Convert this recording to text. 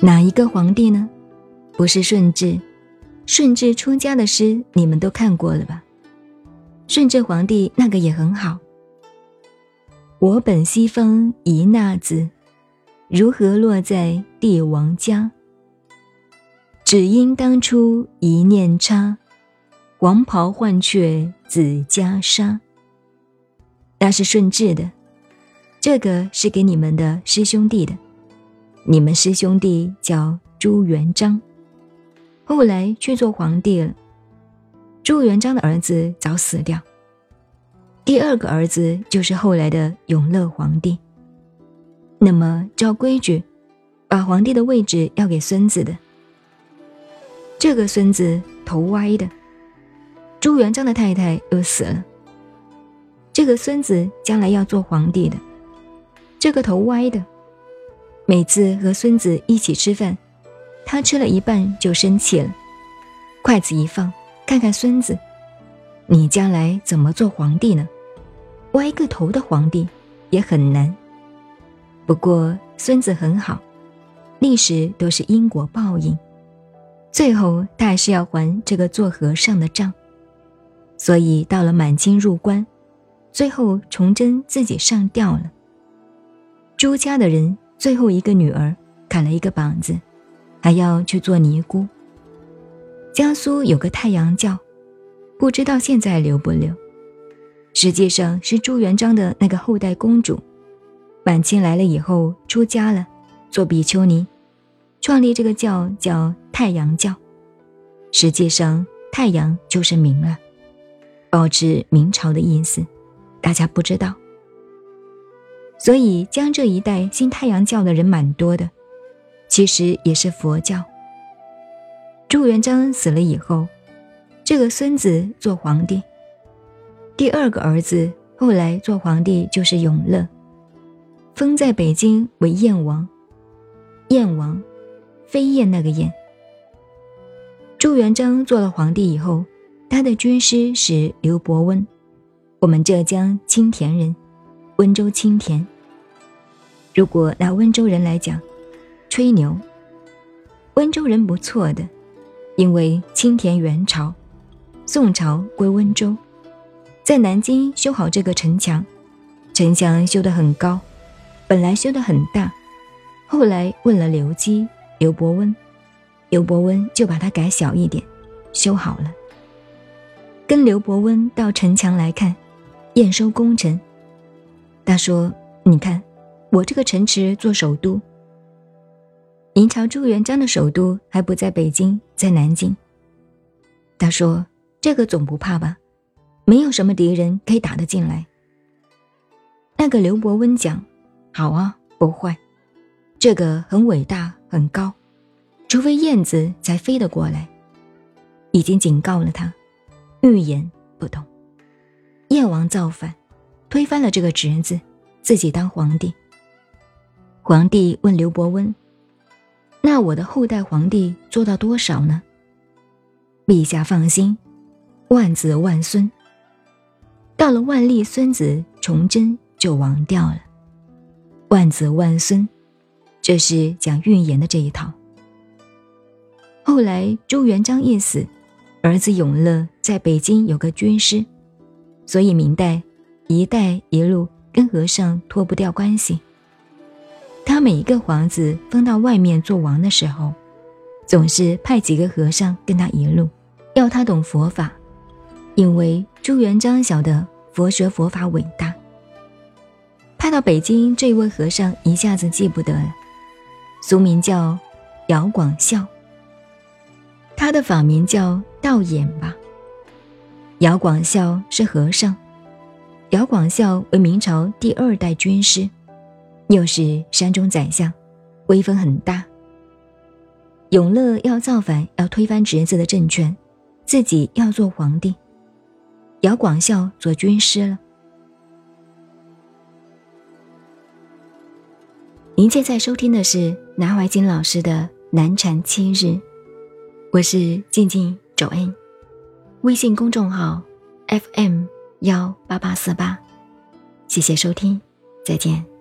哪一个皇帝呢？不是顺治。顺治出家的诗你们都看过了吧？顺治皇帝那个也很好。我本西方一纳子，如何落在帝王家？只因当初一念差，黄袍换却紫袈裟。那是顺治的，这个是给你们的师兄弟的。你们师兄弟叫朱元璋，后来去做皇帝了。朱元璋的儿子早死掉，第二个儿子就是后来的永乐皇帝。那么照规矩，把皇帝的位置要给孙子的。这个孙子头歪的，朱元璋的太太又死了。这个孙子将来要做皇帝的，这个头歪的。每次和孙子一起吃饭，他吃了一半就生气了，筷子一放，看看孙子，你将来怎么做皇帝呢？歪个头的皇帝也很难。不过孙子很好，历史都是因果报应，最后他还是要还这个做和尚的账，所以到了满清入关，最后崇祯自己上吊了。朱家的人。最后一个女儿砍了一个膀子，还要去做尼姑。江苏有个太阳教，不知道现在留不留。实际上是朱元璋的那个后代公主，满清来了以后出家了，做比丘尼，创立这个教叫太阳教。实际上太阳就是明了，保持明朝的意思，大家不知道。所以江浙一带信太阳教的人蛮多的，其实也是佛教。朱元璋死了以后，这个孙子做皇帝，第二个儿子后来做皇帝就是永乐，封在北京为燕王。燕王，飞燕那个燕。朱元璋做了皇帝以后，他的军师是刘伯温，我们浙江青田人。温州青田。如果拿温州人来讲，吹牛。温州人不错的，因为青田元朝，宋朝归温州，在南京修好这个城墙，城墙修得很高，本来修得很大，后来问了刘基、刘伯温，刘伯温就把它改小一点，修好了。跟刘伯温到城墙来看，验收工程。他说：“你看，我这个城池做首都。明朝朱元璋的首都还不在北京，在南京。”他说：“这个总不怕吧？没有什么敌人可以打得进来。”那个刘伯温讲：“好啊，不坏，这个很伟大，很高，除非燕子才飞得过来。已经警告了他，预言不同，燕王造反。”推翻了这个侄子，自己当皇帝。皇帝问刘伯温：“那我的后代皇帝做到多少呢？”陛下放心，万子万孙。到了万历孙子崇祯就亡掉了。万子万孙，这是讲预言的这一套。后来朱元璋一死，儿子永乐在北京有个军师，所以明代。一带一路跟和尚脱不掉关系。他每一个皇子封到外面做王的时候，总是派几个和尚跟他一路，要他懂佛法，因为朱元璋晓得佛学佛法伟大。派到北京这位和尚一下子记不得了，俗名叫姚广孝，他的法名叫道衍吧。姚广孝是和尚。姚广孝为明朝第二代军师，又是山中宰相，威风很大。永乐要造反，要推翻侄子的政权，自己要做皇帝，姚广孝做军师了。您现在收听的是南怀瑾老师的《南禅七日》，我是静静周恩，微信公众号 FM。幺八八四八，谢谢收听，再见。